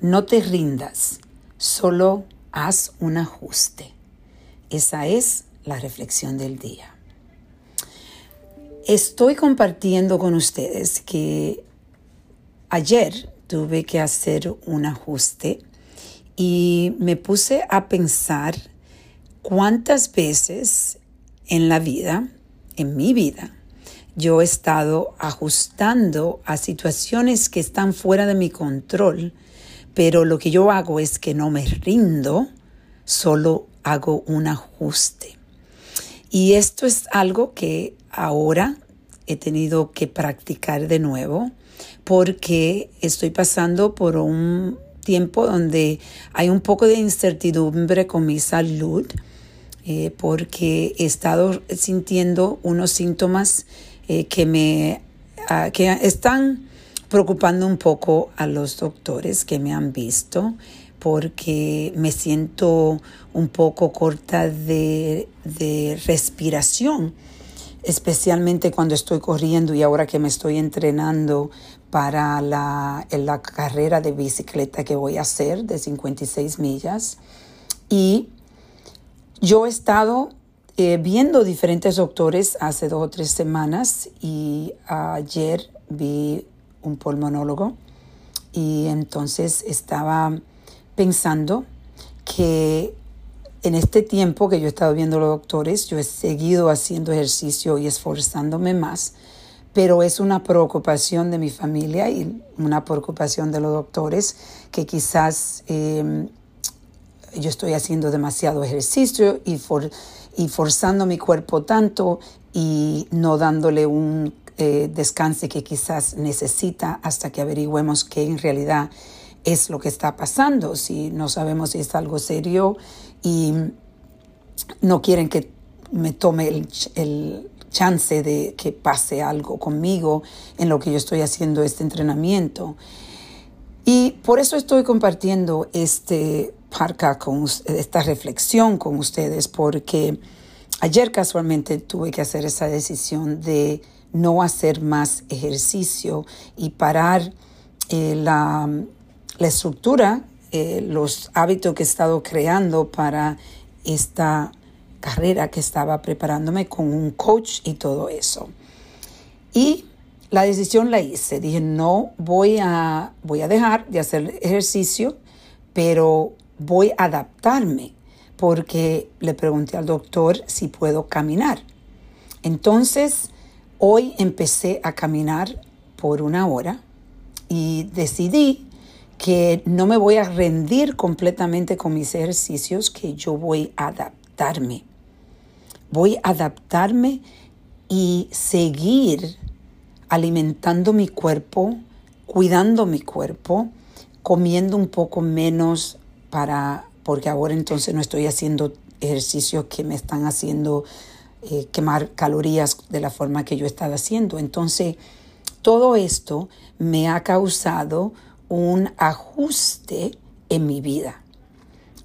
No te rindas, solo haz un ajuste. Esa es la reflexión del día. Estoy compartiendo con ustedes que ayer tuve que hacer un ajuste y me puse a pensar cuántas veces en la vida, en mi vida, yo he estado ajustando a situaciones que están fuera de mi control, pero lo que yo hago es que no me rindo, solo hago un ajuste. Y esto es algo que ahora he tenido que practicar de nuevo porque estoy pasando por un tiempo donde hay un poco de incertidumbre con mi salud eh, porque he estado sintiendo unos síntomas eh, que me ah, que están preocupando un poco a los doctores que me han visto porque me siento un poco corta de, de respiración, especialmente cuando estoy corriendo y ahora que me estoy entrenando para la, la carrera de bicicleta que voy a hacer de 56 millas. Y yo he estado eh, viendo diferentes doctores hace dos o tres semanas y ayer vi un pulmonólogo y entonces estaba pensando que en este tiempo que yo he estado viendo los doctores, yo he seguido haciendo ejercicio y esforzándome más, pero es una preocupación de mi familia y una preocupación de los doctores que quizás eh, yo estoy haciendo demasiado ejercicio y, y forzando mi cuerpo tanto y no dándole un eh, descanso que quizás necesita hasta que averigüemos qué en realidad es lo que está pasando. Si no sabemos si es algo serio y no quieren que me tome el, el chance de que pase algo conmigo en lo que yo estoy haciendo este entrenamiento. Y por eso estoy compartiendo este parca con esta reflexión con ustedes, porque ayer casualmente tuve que hacer esa decisión de no hacer más ejercicio y parar eh, la, la, estructura, eh, los hábitos que he estado creando para esta carrera que estaba preparándome con un coach y todo eso. Y la decisión la hice. Dije, no voy a, voy a dejar de hacer ejercicio, pero voy a adaptarme porque le pregunté al doctor si puedo caminar. Entonces, hoy empecé a caminar por una hora y decidí que no me voy a rendir completamente con mis ejercicios, que yo voy a adaptarme. Voy a adaptarme y seguir alimentando mi cuerpo, cuidando mi cuerpo, comiendo un poco menos para, porque ahora entonces no estoy haciendo ejercicios que me están haciendo eh, quemar calorías de la forma que yo estaba haciendo. Entonces, todo esto me ha causado un ajuste en mi vida.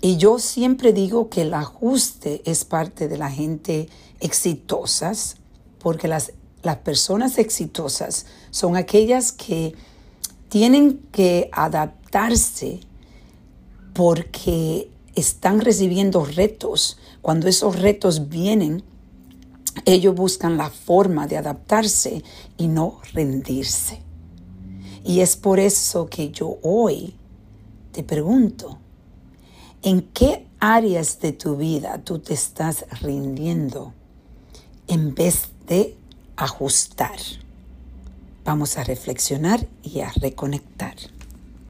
Y yo siempre digo que el ajuste es parte de la gente exitosas, porque las las personas exitosas son aquellas que tienen que adaptarse porque están recibiendo retos. Cuando esos retos vienen, ellos buscan la forma de adaptarse y no rendirse. Y es por eso que yo hoy te pregunto, ¿en qué áreas de tu vida tú te estás rindiendo en vez de ajustar. Vamos a reflexionar y a reconectar.